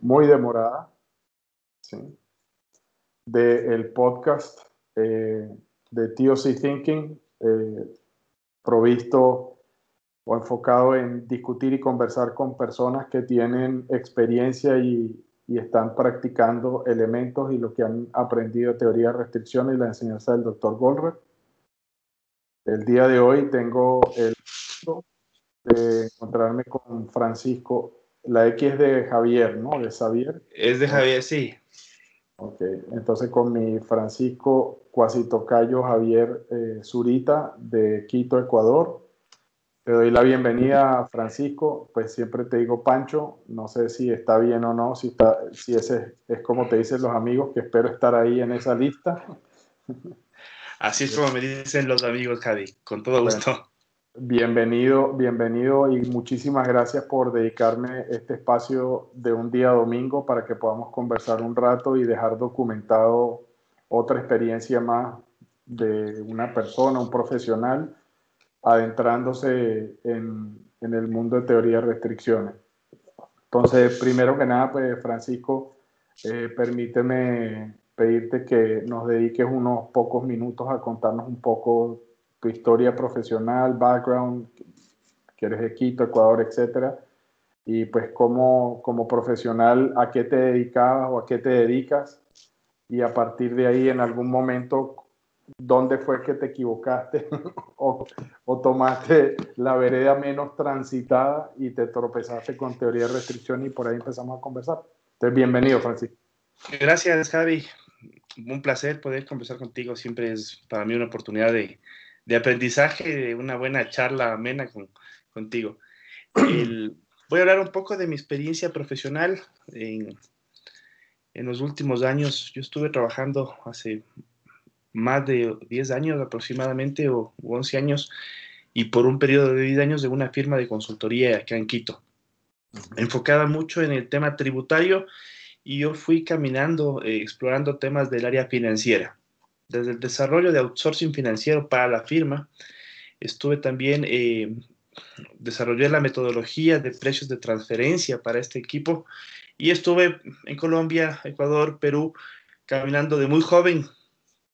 muy demorada, del podcast eh, de TOC Thinking, eh, provisto o enfocado en discutir y conversar con personas que tienen experiencia y, y están practicando elementos y lo que han aprendido de teoría de restricciones y la enseñanza del doctor Goldberg. El día de hoy tengo el gusto de encontrarme con Francisco. La X es de Javier, ¿no? De Xavier. Es de Javier, sí. Ok, entonces con mi Francisco Cuasitocayo Javier eh, Zurita de Quito, Ecuador. Te doy la bienvenida, Francisco. Pues siempre te digo Pancho, no sé si está bien o no, si, está, si ese es como te dicen los amigos, que espero estar ahí en esa lista. Así es como me dicen los amigos, Javi, con todo gusto. Bienvenido, bienvenido y muchísimas gracias por dedicarme este espacio de un día domingo para que podamos conversar un rato y dejar documentado otra experiencia más de una persona, un profesional adentrándose en, el mundo de teoría de restricciones. Entonces, primero que nada, pues Francisco, eh, permíteme pedirte que nos dediques unos pocos minutos a contarnos un poco tu historia profesional, background, que eres de Quito, Ecuador, etcétera, y pues como, como profesional, a qué te dedicabas o a qué te dedicas, y a partir de ahí en algún momento dónde fue que te equivocaste o, tomaste la vereda menos transitada y te tropezaste con teoría de restricción y por ahí empezamos a conversar. Entonces, bienvenido, Francisco. Gracias, Javi. Un placer poder conversar contigo. Siempre es para mí una oportunidad de, de aprendizaje, de una buena charla amena con, contigo. voy a hablar un poco de mi experiencia profesional. En, en los últimos años, yo estuve trabajando hace más de 10 años aproximadamente o 11 años y por un periodo de 10 años de una firma de consultoría acá en Quito, enfocada mucho en el tema tributario y yo fui caminando, eh, explorando temas del área financiera. Desde el desarrollo de outsourcing financiero para la firma, estuve también, eh, desarrollé la metodología de precios de transferencia para este equipo y estuve en Colombia, Ecuador, Perú, caminando de muy joven,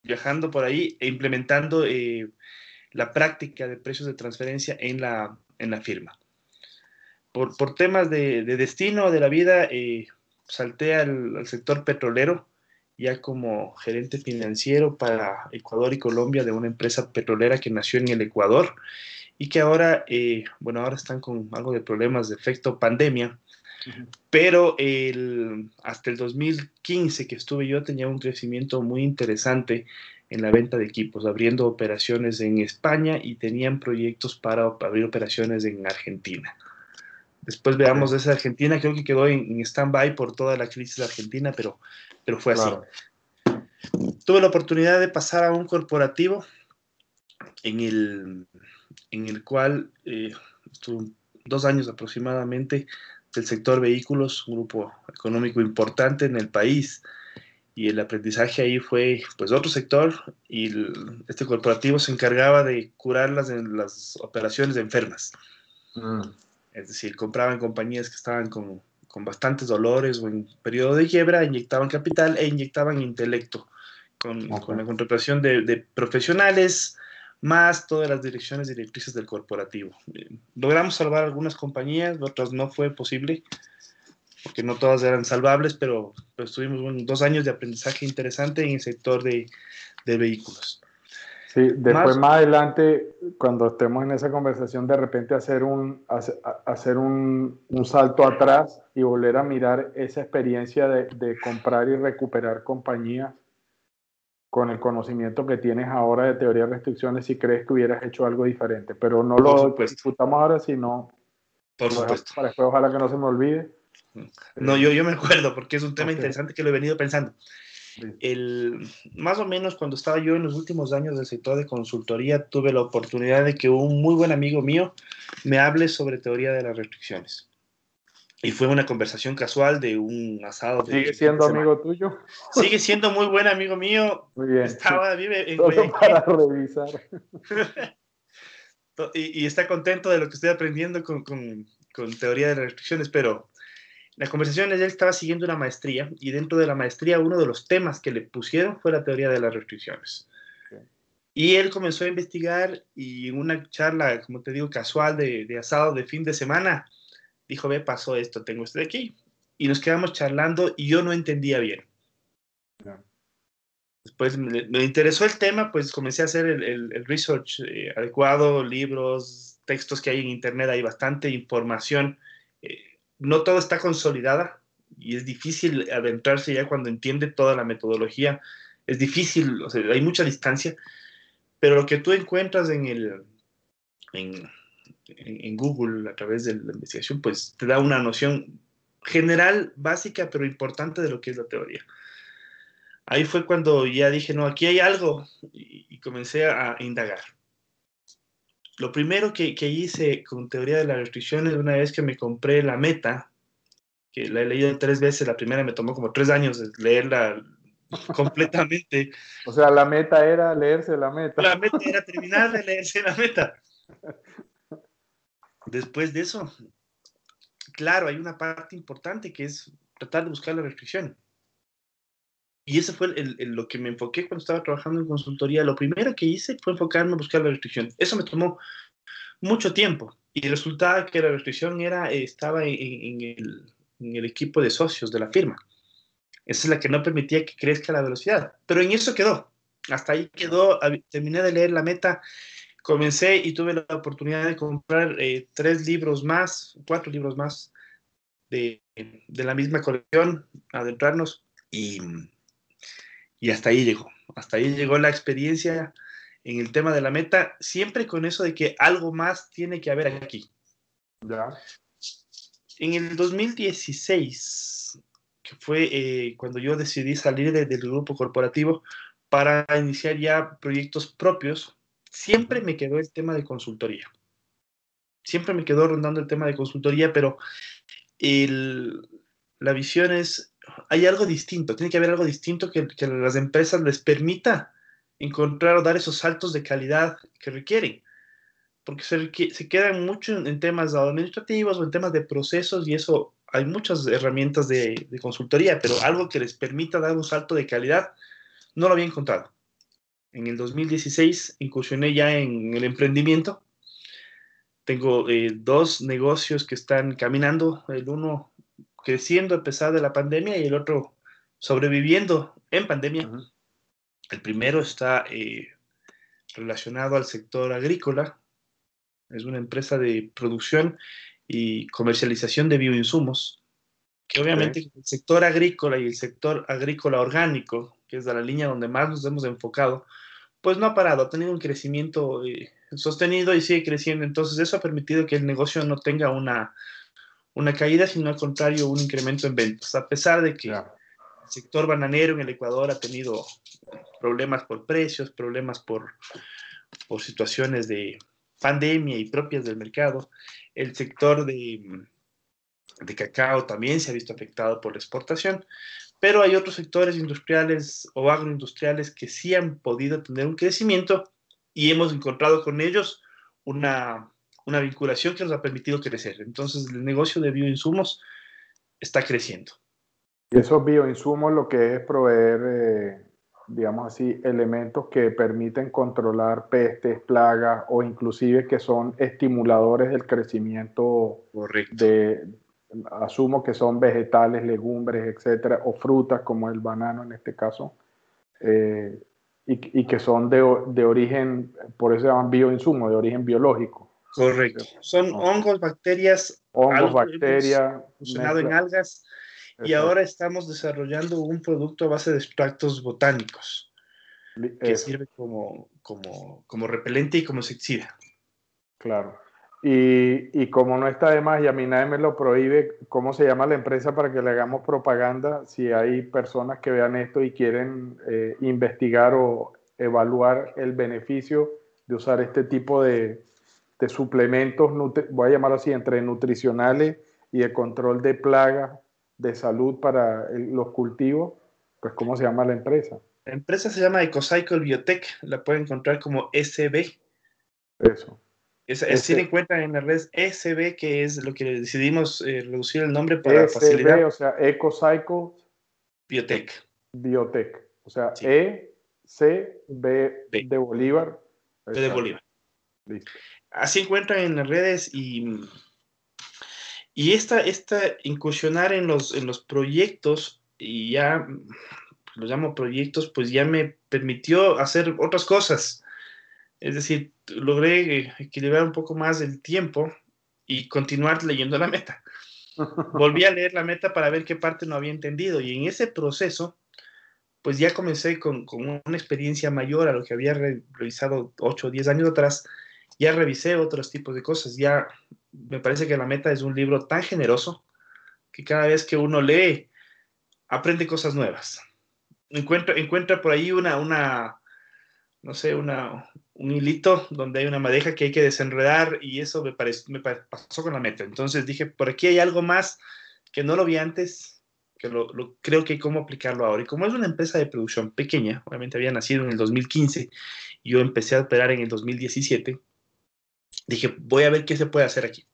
viajando por ahí e implementando eh, la práctica de precios de transferencia en la, en la firma. Por, temas de, de, destino de la vida, eh, salté al, al, sector petrolero, ya como gerente financiero para Ecuador y Colombia de una empresa petrolera que nació en el Ecuador y que ahora, eh, bueno, ahora están con algo de problemas de efecto pandemia pero el, hasta el 2015 que estuve yo tenía un crecimiento muy interesante en la venta de equipos, abriendo operaciones en España y tenían proyectos para abrir operaciones en Argentina. Después veamos esa Argentina, creo que quedó en, stand-by por toda la crisis de Argentina, pero, pero fue así. Tuve la oportunidad de pasar a un corporativo en el, en el cual eh, estuve dos años aproximadamente del sector vehículos, un grupo económico importante en el país. Y el aprendizaje ahí fue pues otro sector y este corporativo se encargaba de curar las, las operaciones de enfermas. Mm. Es decir, compraban compañías que estaban con, con, bastantes dolores o en periodo de quiebra, inyectaban capital e inyectaban intelecto con, con la contratación de, de profesionales, más todas las direcciones directrices del corporativo. Eh, logramos salvar algunas compañías, otras no fue posible, porque no todas eran salvables, pero, pues, tuvimos dos años de aprendizaje interesante en el sector de, de vehículos. Sí, después más, adelante, cuando estemos en esa conversación, de repente hacer un, hacer un, un salto atrás y volver a mirar esa experiencia de, de comprar y recuperar compañías con el conocimiento que tienes ahora de teoría de restricciones si crees que hubieras hecho algo diferente. Pero no lo disfrutamos ahora, sino Por supuesto. para después ojalá que no se me olvide. No, yo, yo me acuerdo porque es un tema interesante que lo he venido pensando. El, más o menos cuando estaba yo en los últimos años del sector de consultoría, tuve la oportunidad de que un muy buen amigo mío me hable sobre teoría de las restricciones. Y fue una conversación casual de un asado. ¿Sigue siendo amigo tuyo? Sigue siendo muy buen amigo mío. Muy bien. Estaba, vive en para revisar. y, y, está contento de lo que estoy aprendiendo con, con, con, teoría de restricciones, pero la conversación él estaba siguiendo una maestría y dentro de la maestría uno de los temas que le pusieron fue la teoría de las restricciones. Y él comenzó a investigar y en una charla, como te digo, casual de, de, asado de fin de semana, dijo, ve, pasó esto, tengo esto de aquí. Y nos quedamos charlando y yo no entendía bien. Después me, me, interesó el tema, pues comencé a hacer el, el, el research eh, adecuado, libros, textos que hay en Internet, hay bastante información. Eh, no todo está consolidada y es difícil adentrarse ya cuando entiende toda la metodología. Es difícil, o sea, hay mucha distancia, pero lo que tú encuentras en, el, en, en, Google a través de la investigación, pues te da una noción general, básica, pero importante de lo que es la teoría. Ahí fue cuando ya dije, no, aquí hay algo y comencé a indagar. Lo primero que, que, hice con teoría de las restricciones, una vez que me compré la meta, que la he leído tres veces, la primera me tomó como tres años leerla completamente. O sea, la meta era leerse la meta. La meta era terminar de leerse la meta. Después de eso, claro, hay una parte importante que es tratar de buscar la restricción. Y eso fue el, el, lo que me enfoqué cuando estaba trabajando en consultoría. Lo primero que hice fue enfocarme a buscar la restricción. Eso me tomó mucho tiempo. Y resultaba que la restricción era, estaba en, en, el, en el equipo de socios de la firma. Esa es la que no permitía que crezca la velocidad. Pero en eso quedó. Hasta ahí quedó. Terminé de leer la meta. Comencé y tuve la oportunidad de comprar eh, tres libros más, cuatro libros más de, de la misma colección, adentrarnos. Y y hasta ahí llegó. Hasta ahí llegó la experiencia en el tema de la meta, siempre con eso de que algo más tiene que haber aquí. Ya. En el 2016, que fue eh, cuando yo decidí salir de, del grupo corporativo para iniciar ya proyectos propios, siempre me quedó el tema de consultoría. Siempre me quedó rondando el tema de consultoría, pero el, la visión es hay algo distinto, tiene que haber algo distinto que, que, las empresas les permita encontrar o dar esos saltos de calidad que requieren. Porque se, quedan mucho en, temas administrativos o en temas de procesos y eso hay muchas herramientas de, de, consultoría, pero algo que les permita dar un salto de calidad no lo había encontrado. En el 2016 incursioné ya en el emprendimiento. Tengo eh, dos negocios que están caminando. El uno creciendo a pesar de la pandemia y el otro sobreviviendo en pandemia. Uh -huh. El primero está eh, relacionado al sector agrícola. Es una empresa de producción y comercialización de bioinsumos, que obviamente okay. el sector agrícola y el sector agrícola orgánico, que es de la línea donde más nos hemos enfocado, pues no ha parado, ha tenido un crecimiento eh, sostenido y sigue creciendo. Entonces eso ha permitido que el negocio no tenga una, una caída, sino al contrario, un incremento en ventas, a pesar de que claro. el sector bananero en el Ecuador ha tenido problemas por precios, problemas por, por situaciones de pandemia y propias del mercado. El sector de, de cacao también se ha visto afectado por la exportación, pero hay otros sectores industriales o agroindustriales que sí han podido tener un crecimiento y hemos encontrado con ellos una una vinculación que nos ha permitido crecer. Entonces, el negocio de bioinsumos está creciendo. Y esos bioinsumos lo que es proveer, eh, digamos así, elementos que permiten controlar pestes, plagas o inclusive que son estimuladores del crecimiento Correcto. de, asumo que son vegetales, legumbres, etcétera, o frutas como el banano en este caso, eh, y, y, que son de, de origen, por eso se llaman bioinsumos, de origen biológico. Correcto. Son hongos, bacterias, hongos, bacterias, funcionado en algas y ahora estamos desarrollando un producto a base de extractos botánicos que Eso. sirve como, como, como repelente y como insecticida. Claro. Y, y, como no está de más y a mí nadie me lo prohíbe, ¿cómo se llama la empresa para que le hagamos propaganda si hay personas que vean esto y quieren eh, investigar o evaluar el beneficio de usar este tipo de, de suplementos, voy a llamarlo así, entre nutricionales y de control de plagas de salud para el, los cultivos, pues ¿cómo se llama la empresa? La empresa se llama EcoCycle Biotech, la pueden encontrar como SB. Eso. Es, es tiene en cuenta en la red SB, que es lo que decidimos eh, reducir el nombre para facilitar. o sea, EcoCycle Biotech. Biotech. O sea, E, C, B, de Bolívar. B de Bolívar. Listo. Así encuentran en las redes y, y esta, esta incursionar en los, en los proyectos y ya los llamo proyectos, pues ya me permitió hacer otras cosas. Es decir, logré equilibrar un poco más el tiempo y continuar leyendo la meta. Volví a leer la meta para ver qué parte no había entendido y en ese proceso, pues ya comencé con, con una experiencia mayor a lo que había revisado 8 o 10 años atrás. Ya revisé otros tipos de cosas. Ya me parece que la meta es un libro tan generoso que cada vez que uno lee, aprende cosas nuevas. Encuentra, encuentra por ahí una, una, no sé, una, un hilito donde hay una madeja que hay que desenredar y eso me, me pasó con la meta. Entonces dije, por aquí hay algo más que no lo vi antes, que lo, creo que hay cómo aplicarlo ahora. Y como es una empresa de producción pequeña, obviamente había nacido en el 2015 y yo empecé a operar en el 2017, dije, voy a ver qué se puede hacer aquí.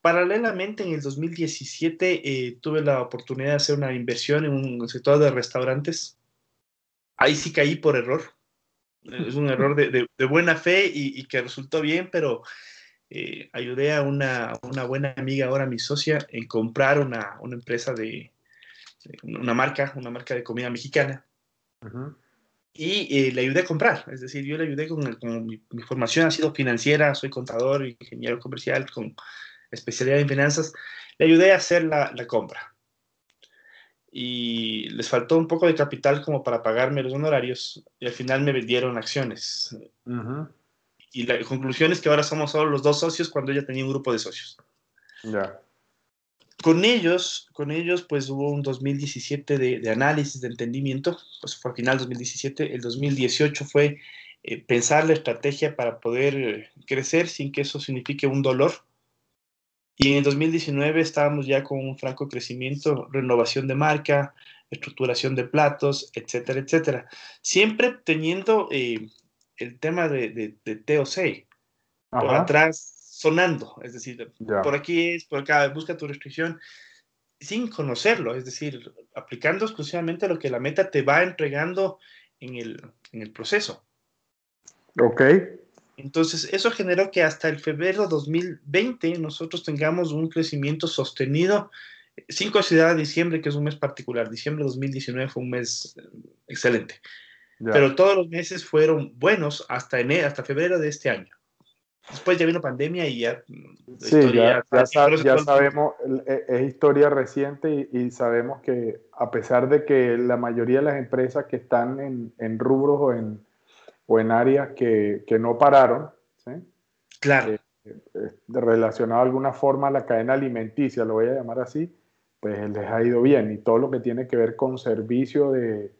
Paralelamente, en el 2017 eh, tuve la oportunidad de hacer una inversión en un sector de restaurantes. Ahí sí caí por error. Es un error de, buena fe y, que resultó bien, pero eh, ayudé a una, buena amiga, ahora mi socia, en comprar una, empresa de, una marca, una marca de comida mexicana. Y eh, le ayudé a comprar, es decir, yo le ayudé con, mi, mi, formación ha sido financiera, soy contador, ingeniero comercial, con especialidad en finanzas, le ayudé a hacer la, compra. Y les faltó un poco de capital como para pagarme los honorarios y al final me vendieron acciones. Y la conclusión es que ahora somos solo los dos socios cuando ella tenía un grupo de socios. Ya. Con ellos, con ellos, pues hubo un 2017 de, análisis, de entendimiento, pues fue al final 2017. El 2018 fue eh, pensar la estrategia para poder eh, crecer sin que eso signifique un dolor y en el 2019 estábamos ya con un franco crecimiento, renovación de marca, estructuración de platos, etcétera, etcétera. Siempre teniendo eh, el tema de, de, TOC por atrás sonando, es decir, por aquí es, por acá, busca tu restricción, sin conocerlo, es decir, aplicando exclusivamente lo que la meta te va entregando en el, en el proceso. Ok. Entonces, eso generó que hasta el febrero 2020 nosotros tengamos un crecimiento sostenido, sin considerar diciembre, que es un mes particular. Diciembre de 2019 fue un mes eh, excelente. Pero todos los meses fueron buenos hasta, enero, hasta febrero de este año. Después ya vino pandemia y ya... Sí, ya, sabemos, e, es historia reciente y, sabemos que a pesar de que la mayoría de las empresas que están en, en rubros o en, o en áreas que, que no pararon, ¿sí? Claro. Eh, eh, relacionado de alguna forma a la cadena alimenticia, lo voy a llamar así, pues les ha ido bien. Y todo lo que tiene que ver con servicio de,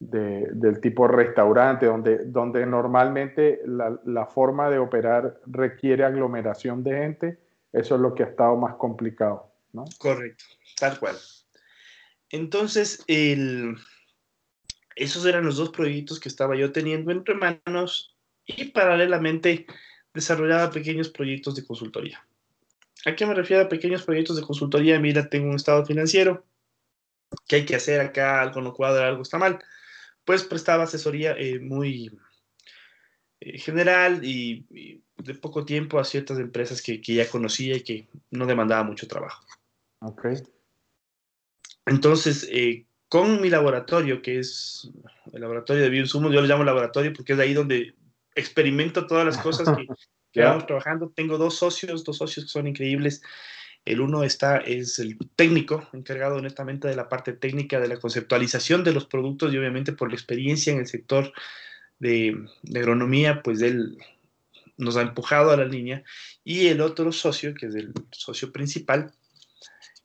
de, del tipo restaurante, donde, donde normalmente la, la, forma de operar requiere aglomeración de gente, eso es lo que ha estado más complicado. ¿no? Correcto, tal cual. Entonces, el, esos eran los dos proyectos que estaba yo teniendo entre manos y paralelamente desarrollaba pequeños proyectos de consultoría. ¿A qué me refiero a pequeños proyectos de consultoría? Mira, tengo un estado financiero, ¿qué hay que hacer acá? Algo no cuadra, algo está mal. Pues prestaba asesoría eh, muy eh, general y, de poco tiempo a ciertas empresas que, que, ya conocía y que no demandaba mucho trabajo. Ok. Entonces, eh, con mi laboratorio, que es el laboratorio de bioinsumos, yo lo llamo laboratorio porque es ahí donde experimento todas las cosas que, que vamos trabajando. Tengo dos socios, dos socios que son increíbles. El uno está, es el técnico, encargado netamente de la parte técnica, de la conceptualización de los productos y obviamente por la experiencia en el sector de, de agronomía, pues él nos ha empujado a la línea. Y el otro socio, que es el socio principal,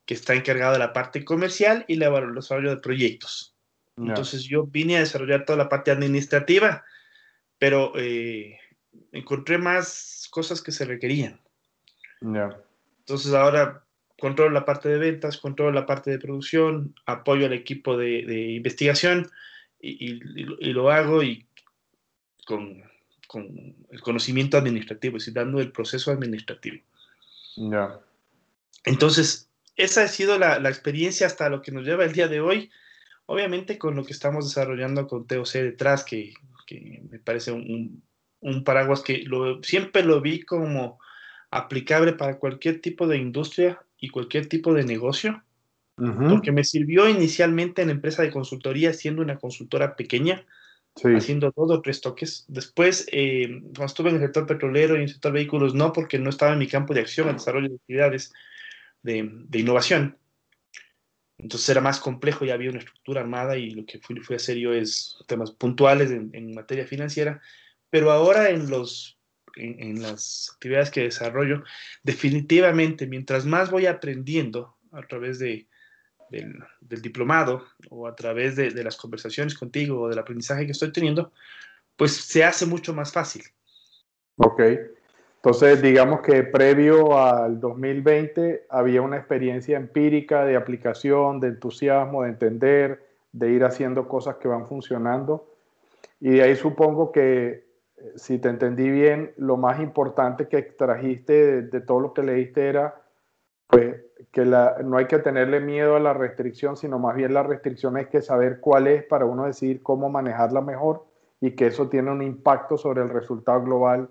que está encargado de la parte comercial y el desarrollo de proyectos. Entonces yo vine a desarrollar toda la parte administrativa, pero eh, encontré más cosas que se requerían. Entonces ahora controlo la parte de ventas, controlo la parte de producción, apoyo al equipo de, investigación y, lo hago y con con el conocimiento administrativo, es decir, dando el proceso administrativo. Ya. Entonces, esa ha sido la, la, experiencia hasta lo que nos lleva el día de hoy. Obviamente con lo que estamos desarrollando con TOC detrás, que, que me parece un, un, paraguas que lo, siempre lo vi como aplicable para cualquier tipo de industria y cualquier tipo de negocio, uh -huh. porque me sirvió inicialmente en la empresa de consultoría siendo una consultora pequeña, sí. haciendo dos o tres toques. Después, eh, cuando estuve en el sector petrolero y en el sector vehículos, no, porque no estaba en mi campo de acción, el desarrollo de actividades de, de innovación. Entonces era más complejo, ya había una estructura armada y lo que fui, fui a hacer yo es temas puntuales en, en materia financiera. Pero ahora en, los, en, las actividades que desarrollo, definitivamente, mientras más voy aprendiendo a través de, del, del, diplomado o a través de, de, las conversaciones contigo o del aprendizaje que estoy teniendo, pues se hace mucho más fácil. Ok. Entonces, digamos que previo al 2020 había una experiencia empírica de aplicación, de entusiasmo, de entender, de ir haciendo cosas que van funcionando. Y de ahí supongo que, si te entendí bien, lo más importante que extrajiste de, de todo lo que leíste era pues, que la, no hay que tenerle miedo a la restricción, sino más bien la restricción hay que saber cuál es para uno decidir cómo manejarla mejor y que eso tiene un impacto sobre el resultado global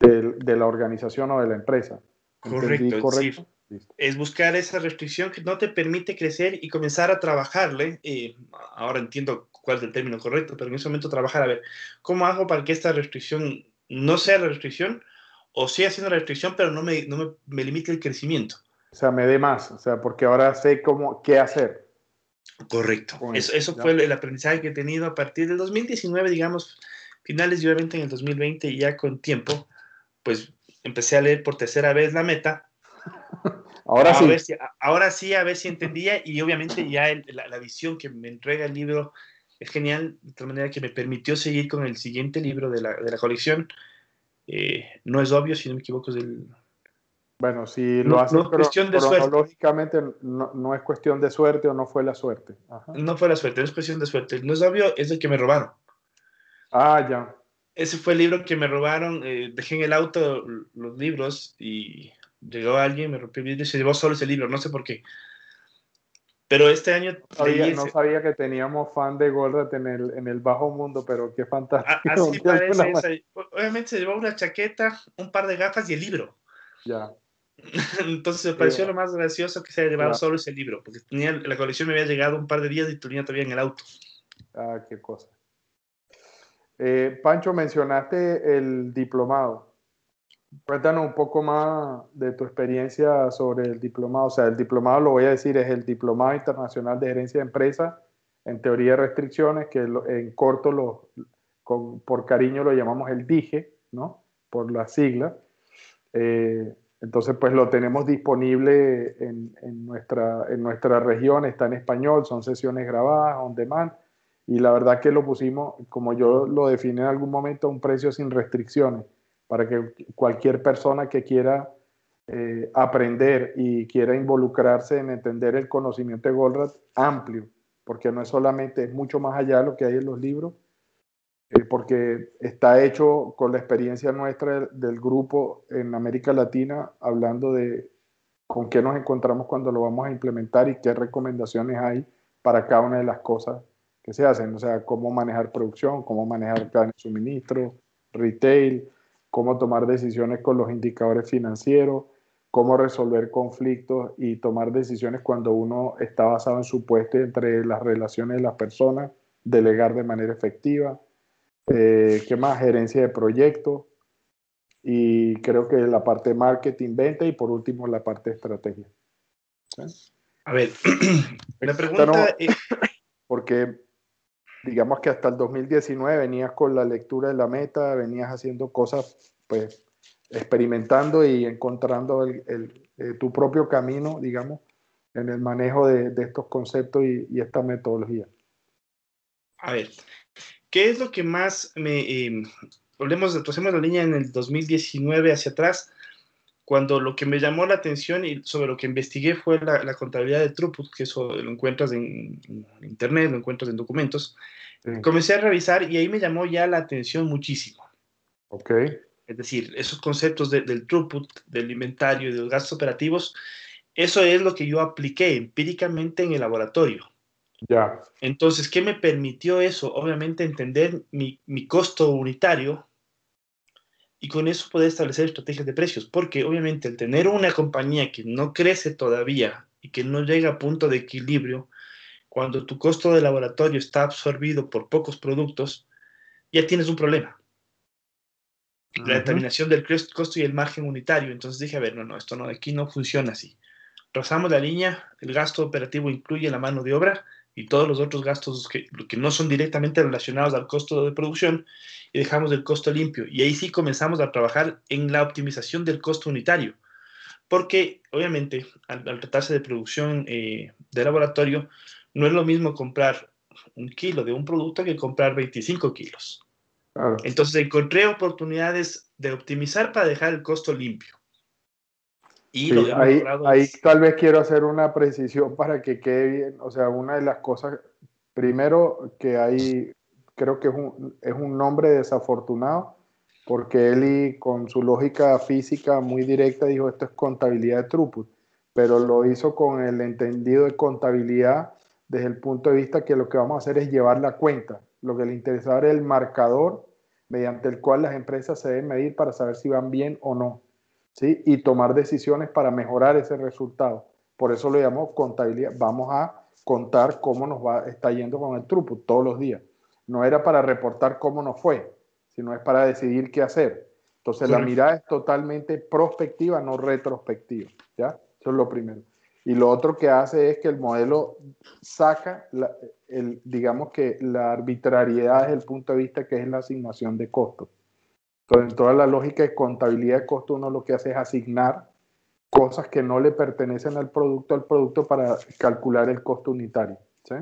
de, de la organización o de la empresa. Correcto, correcto? Sí. Es buscar esa restricción que no te permite crecer y comenzar a trabajarle. Eh, ahora entiendo cuál es el término correcto, pero en ese momento trabajar a ver cómo hago para que esta restricción no sea la restricción o siga siendo la restricción, pero no me, no me, me limite el crecimiento. O sea, me dé más, o sea, porque ahora sé cómo, qué hacer. Correcto. Eso, eso fue el aprendizaje que he tenido a partir del 2019, digamos, finales y obviamente en el 2020, ya con tiempo, pues empecé a leer por tercera vez la meta. ahora a sí. Ver si, ahora sí, a ver si entendía y obviamente ya el, la, la, visión que me entrega el libro es genial, de tal manera que me permitió seguir con el siguiente libro de la, de la colección. Eh, no es obvio, si no me equivoco, es del bueno, si lo no, haces no es cuestión de cronológicamente, no, no, es cuestión de suerte o no fue la suerte. Ajá. No fue la suerte, no es cuestión de suerte. No es obvio, es el que me robaron. Ah, ya. Ese fue el libro que me robaron. Eh, dejé en el auto los libros y llegó alguien, me rompió el vidrio y se llevó solo ese libro. No sé por qué. Pero este año. No sabía, no sabía que teníamos fan de Goldratt en el, en el bajo mundo, pero qué fantástico. Así parece. Esa. Obviamente se llevó una chaqueta, un par de gafas y el libro. Ya. Entonces me pareció sí. lo más gracioso que se haya llevado claro. solo ese libro, porque tenía, la colección me había llegado un par de días y tenía todavía en el auto. Ah, qué cosa. Eh, Pancho, mencionaste el diplomado. Cuéntanos un poco más de tu experiencia sobre el diplomado. O sea, el diplomado, lo voy a decir, es el Diplomado Internacional de Gerencia de Empresas en Teoría de Restricciones, que en corto, lo, con, por cariño, lo llamamos el DIGE, ¿no? Por la sigla. Eh, entonces, pues lo tenemos disponible en, en, nuestra, en nuestra región, está en español, son sesiones grabadas, on demand, y la verdad que lo pusimos, como yo lo definí en algún momento, a un precio sin restricciones, para que cualquier persona que quiera eh, aprender y quiera involucrarse en entender el conocimiento de Goldratt amplio, porque no es solamente, es mucho más allá de lo que hay en los libros, eh, porque está hecho con la experiencia nuestra del, grupo en América Latina, hablando de con qué nos encontramos cuando lo vamos a implementar y qué recomendaciones hay para cada una de las cosas que se hacen, o sea, cómo manejar producción, cómo manejar planes de suministro, retail, cómo tomar decisiones con los indicadores financieros, cómo resolver conflictos y tomar decisiones cuando uno está basado en supuestos entre las relaciones de las personas, delegar de manera efectiva, eh, ¿Qué más? Gerencia de proyectos. Y creo que la parte marketing, venta y por último la parte estrategia. ¿Sí? A ver, la pregunta es... Porque digamos que hasta el 2019 venías con la lectura de la meta, venías haciendo cosas, pues experimentando y encontrando el, eh, tu propio camino, digamos, en el manejo de, estos conceptos y, esta metodología. A ver, ¿Qué es lo que más me... Eh, volvemos, trocemos la línea en el 2019 hacia atrás, cuando lo que me llamó la atención y sobre lo que investigué fue la, la contabilidad de throughput, que eso lo encuentras en, en, internet, lo encuentras en documentos. Sí. Comencé a revisar y ahí me llamó ya la atención muchísimo. Ok. Es decir, esos conceptos del throughput, del inventario y de los gastos operativos, eso es lo que yo apliqué empíricamente en el laboratorio. Ya. Entonces, ¿qué me permitió eso? Obviamente entender mi, mi costo unitario y con eso poder establecer estrategias de precios, porque obviamente el tener una compañía que no crece todavía y que no llega a punto de equilibrio, cuando tu costo de laboratorio está absorbido por pocos productos, ya tienes un problema. La determinación del costo y el margen unitario. Entonces dije, a ver, no, no, esto no, aquí no funciona así. Trazamos la línea, el gasto operativo incluye la mano de obra y todos los otros gastos que, que no son directamente relacionados al costo de producción y dejamos el costo limpio. Y ahí sí comenzamos a trabajar en la optimización del costo unitario. Porque obviamente al, tratarse de producción eh, de laboratorio, no es lo mismo comprar un kilo de un producto que comprar 25 kilos. Entonces encontré oportunidades de optimizar para dejar el costo limpio. Y ahí, ahí tal vez quiero hacer una precisión para que quede bien. O sea, una de las cosas, primero que hay, creo que es un, es un nombre desafortunado, porque él con su lógica física muy directa dijo esto es contabilidad de throughput, pero lo hizo con el entendido de contabilidad desde el punto de vista que lo que vamos a hacer es llevar la cuenta. Lo que le interesaba era el marcador mediante el cual las empresas se deben medir para saber si van bien o no. ¿Sí? Y tomar decisiones para mejorar ese resultado. Por eso lo llamó contabilidad. Vamos a contar cómo nos va, está yendo con el throughput todos los días. No era para reportar cómo nos fue, sino es para decidir qué hacer. Entonces la mirada es totalmente prospectiva, no retrospectiva. ¿ya? Eso es lo primero. Y lo otro que hace es que el modelo saca, el, digamos que la arbitrariedad desde el punto de vista que es la asignación de costos. Entonces, en toda la lógica de contabilidad de costos, uno lo que hace es asignar cosas que no le pertenecen al producto al producto para calcular el costo unitario. ¿sí?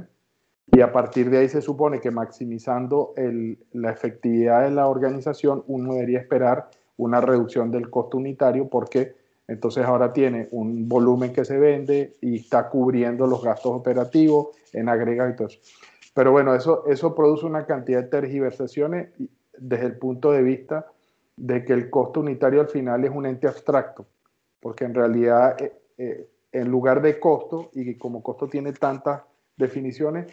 Y a partir de ahí se supone que maximizando el, la efectividad de la organización, uno debería esperar una reducción del costo unitario porque entonces ahora tiene un volumen que se vende y está cubriendo los gastos operativos en agregado. Pero bueno, eso, eso produce una cantidad de tergiversaciones desde el punto de vista de que el costo unitario al final es un ente abstracto, porque en realidad eh, eh, en lugar de costo, y como costo tiene tantas definiciones,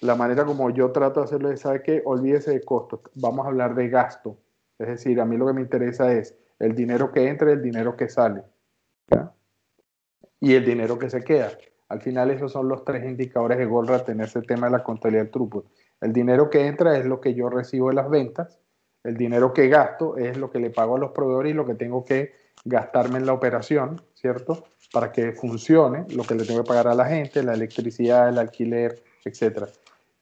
la manera como yo trato de hacerlo es, ¿sabe qué? Olvídese de costo, vamos a hablar de gasto. Es decir, a mí lo que me interesa es el dinero que entra y el dinero que sale. Y el dinero que se queda. Al final esos son los tres indicadores de Goldrat en ese tema de la contabilidad del throughput. El dinero que entra es lo que yo recibo de las ventas, el dinero que gasto es lo que le pago a los proveedores y lo que tengo que gastarme en la operación, ¿cierto? Para que funcione, lo que le tengo que pagar a la gente, la electricidad, el alquiler, etc.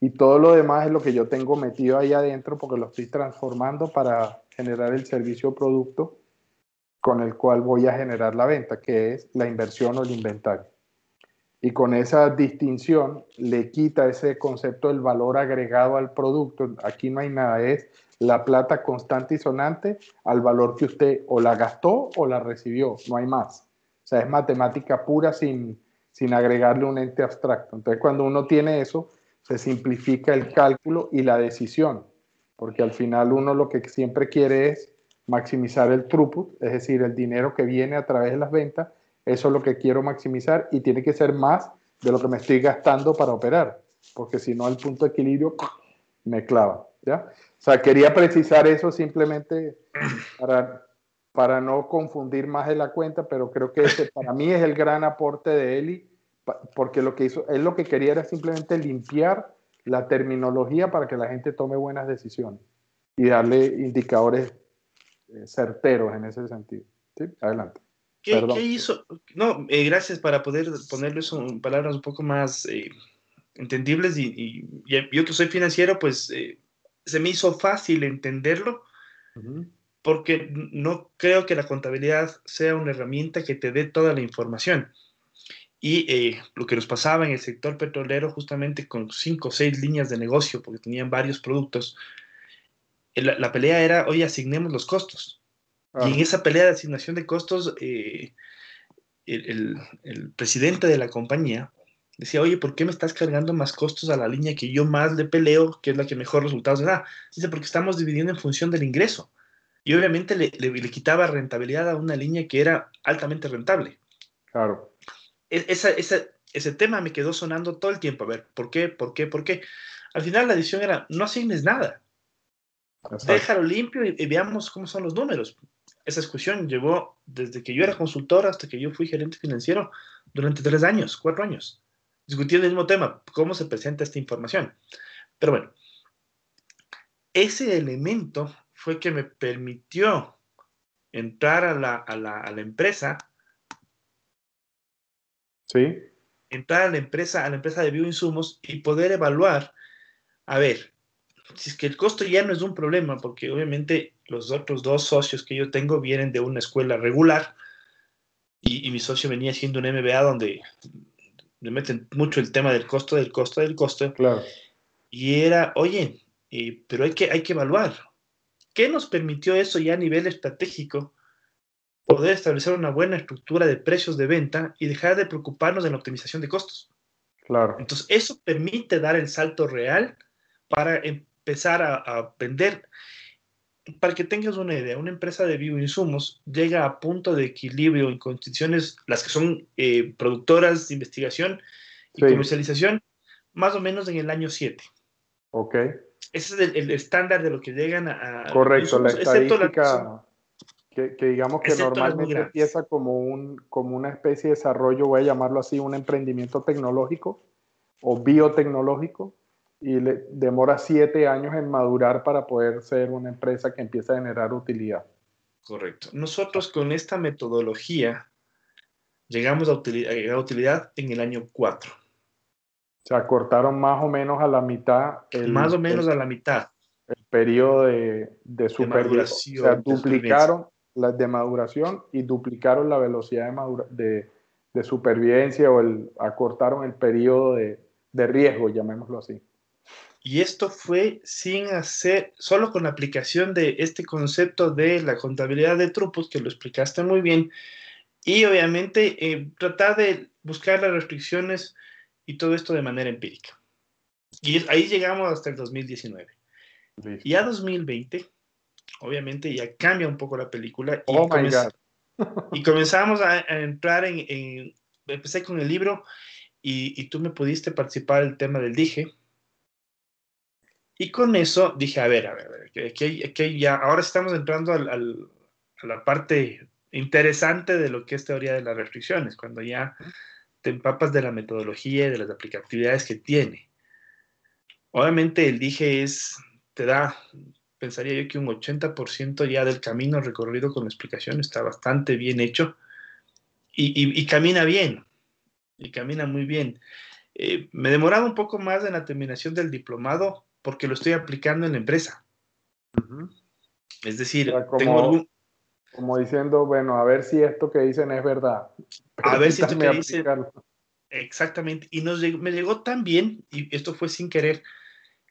Y todo lo demás es lo que yo tengo metido ahí adentro porque lo estoy transformando para generar el servicio o producto con el cual voy a generar la venta, que es la inversión o el inventario. Y con esa distinción le quita ese concepto del valor agregado al producto. Aquí no hay nada, es la plata constante y sonante al valor que usted o la gastó o la recibió, no hay más. O sea, es matemática pura sin, sin agregarle un ente abstracto. Entonces, cuando uno tiene eso, se simplifica el cálculo y la decisión, porque al final uno lo que siempre quiere es maximizar el throughput, es decir, el dinero que viene a través de las ventas, eso es lo que quiero maximizar y tiene que ser más de lo que me estoy gastando para operar, porque si no el punto de equilibrio me clava, ¿ya? O sea, quería precisar eso simplemente para, para no confundir más de la cuenta, pero creo que ese para mí es el gran aporte de Eli, porque lo que hizo, él lo que quería era simplemente limpiar la terminología para que la gente tome buenas decisiones y darle indicadores eh, certeros en ese sentido. Adelante. ¿Qué, hizo? No, eh, gracias para poder ponerle eso en palabras un poco más eh, entendibles y, yo que soy financiero, pues se me hizo fácil entenderlo porque no creo que la contabilidad sea una herramienta que te dé toda la información. Y lo que nos pasaba en el sector petrolero, justamente con cinco o seis líneas de negocio, porque tenían varios productos, la, pelea era, oye, asignemos los costos. Y en esa pelea de asignación de costos, eh, el, presidente de la compañía decía, oye, ¿por qué me estás cargando más costos a la línea que yo más le peleo, que es la que mejor resultados da? Dice, porque estamos dividiendo en función del ingreso. y obviamente le, le, quitaba rentabilidad a una línea que era altamente rentable. Claro. E, esa, esa, ese tema me quedó sonando todo el tiempo. A ver, ¿por qué? ¿Por qué? ¿Por qué? Al final la decisión era, no asignes nada. Déjalo limpio y, veamos cómo son los números. Esa discusión llevó desde que yo era consultor hasta que yo fui gerente financiero durante tres años, cuatro años, discutiendo el mismo tema, cómo se presenta esta información. Pero bueno, ese elemento fue que me permitió entrar a la, a la, a la empresa. Sí. Entrar a la empresa, a la empresa de bioinsumos y poder evaluar, a ver, si es que el costo ya no es un problema, porque obviamente los otros dos socios que yo tengo vienen de una escuela regular y, y mi socio venía siendo un MBA donde le meten mucho el tema del costo, del costo, del costo. Claro. Y era, oye, eh, pero hay que, hay que evaluar. ¿Qué nos permitió eso ya a nivel estratégico? Poder establecer una buena estructura de precios de venta y dejar de preocuparnos de la optimización de costos. Claro. Entonces, eso permite dar el salto real para empezar a, vender. Para que tengas una idea, una empresa de bioinsumos llega a punto de equilibrio en condiciones, las que son eh, productoras de investigación y comercialización, más o menos en el año 7. Ok. Ese es el, estándar de lo que llegan a... Correcto, la estadística que, que, digamos que normalmente empieza como, un, como una especie de desarrollo, voy a llamarlo así, un emprendimiento tecnológico o biotecnológico, y le demora siete años en madurar para poder ser una empresa que empieza a generar utilidad. Correcto. Nosotros con esta metodología llegamos a utilidad, a utilidad en el año 4. Se acortaron más o menos a la mitad. El, más o menos a la mitad. El periodo de, de supervivencia. O sea, duplicaron la de maduración y duplicaron la velocidad de, de, supervivencia o el, acortaron el periodo de, de riesgo, llamémoslo así. Y esto fue sin hacer, solo con la aplicación de este concepto de la contabilidad de trupos, que lo explicaste muy bien, y obviamente eh, tratar de buscar las restricciones y todo esto de manera empírica. Y ahí llegamos hasta el 2019. Y a 2020, obviamente ya cambia un poco la película. Y, oh y comenzamos a, entrar en, Empecé con el libro y, y, tú me pudiste participar el tema del dije. Y con eso dije, a ver, a ver, a ver, que, que ya, ahora estamos entrando al, al, a la parte interesante de lo que es teoría de las restricciones, cuando ya te empapas de la metodología y de las aplicatividades que tiene. Obviamente el dije es, te da, pensaría yo que un 80% ya del camino recorrido con la explicación está bastante bien hecho y, camina bien, y camina muy bien. Eh, me demoraba un poco más en la terminación del diplomado porque lo estoy aplicando en la empresa. Es decir, tengo como diciendo, bueno, a ver si esto que dicen es verdad. A ver si esto que dicen. Exactamente. Y nos me llegó tan bien, y esto fue sin querer,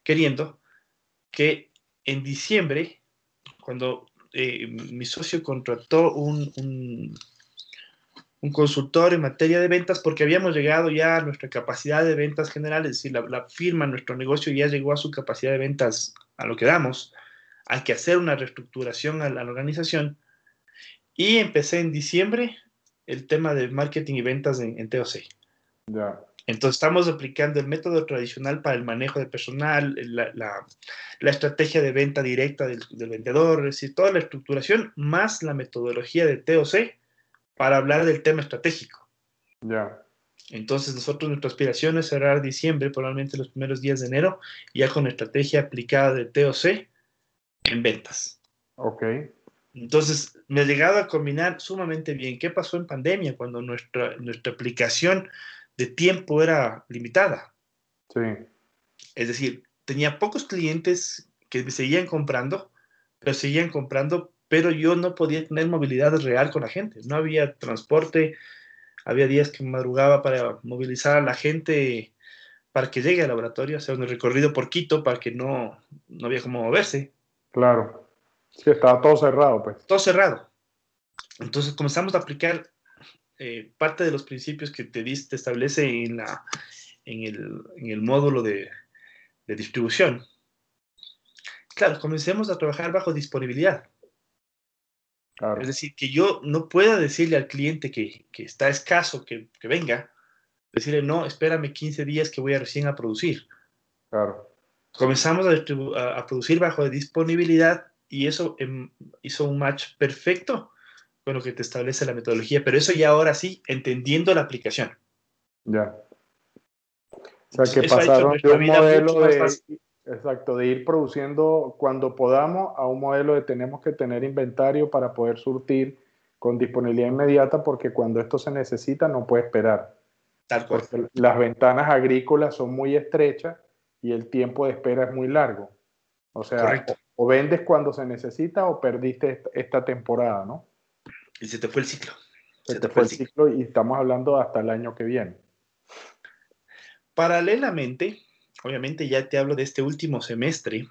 queriendo, que en diciembre, cuando eh, mi socio contrató un, un, consultor en materia de ventas, porque habíamos llegado ya a nuestra capacidad de ventas generales, es decir, la, la firma, nuestro negocio ya llegó a su capacidad de ventas, a lo que damos, hay que hacer una reestructuración a la organización y empecé en diciembre el tema de marketing y ventas en, TOC. Ya. Entonces estamos aplicando el método tradicional para el manejo de personal, la, la, la estrategia de venta directa del, del, vendedor, es decir, toda la estructuración más la metodología de TOC para hablar del tema estratégico. Ya. Entonces nosotros nuestra aspiración es cerrar diciembre, probablemente los primeros días de enero, ya con estrategia aplicada de TOC en ventas. Ok. Entonces, me ha llegado a combinar sumamente bien. ¿Qué pasó en pandemia cuando nuestra, nuestra aplicación de tiempo era limitada? Sí. Es decir, tenía pocos clientes que me seguían comprando, pero seguían comprando, pero yo no podía tener movilidad real con la gente. No había transporte, había días que madrugaba para movilizar a la gente para que llegue al laboratorio, hacer un recorrido por Quito para que no, no había cómo moverse. Claro. Sí, estaba todo cerrado, pues. Todo cerrado. Entonces comenzamos a aplicar eh, parte de los principios que te, te establece en, la, en, el, en el módulo de, de distribución. Claro, comencemos a trabajar bajo disponibilidad. Es decir, que yo no pueda decirle al cliente que, que está escaso, que, que, venga, decirle, no, espérame 15 días que voy a recién a producir. Claro. Comenzamos a, a, producir bajo disponibilidad y eso em, hizo un match perfecto con lo que te establece la metodología, pero eso ya ahora sí, entendiendo la aplicación. Ya. O sea, que pasaron de un modelo de, exacto, de ir produciendo cuando podamos a un modelo de tenemos que tener inventario para poder surtir con disponibilidad inmediata porque cuando esto se necesita no puede esperar. Tal cual. Porque las ventanas agrícolas son muy estrechas y el tiempo de espera es muy largo. O sea, o, vendes cuando se necesita o perdiste esta, temporada, ¿no? Y se te fue el ciclo. Se, te, fue el ciclo. y estamos hablando hasta el año que viene. Paralelamente, obviamente ya te hablo de este último semestre,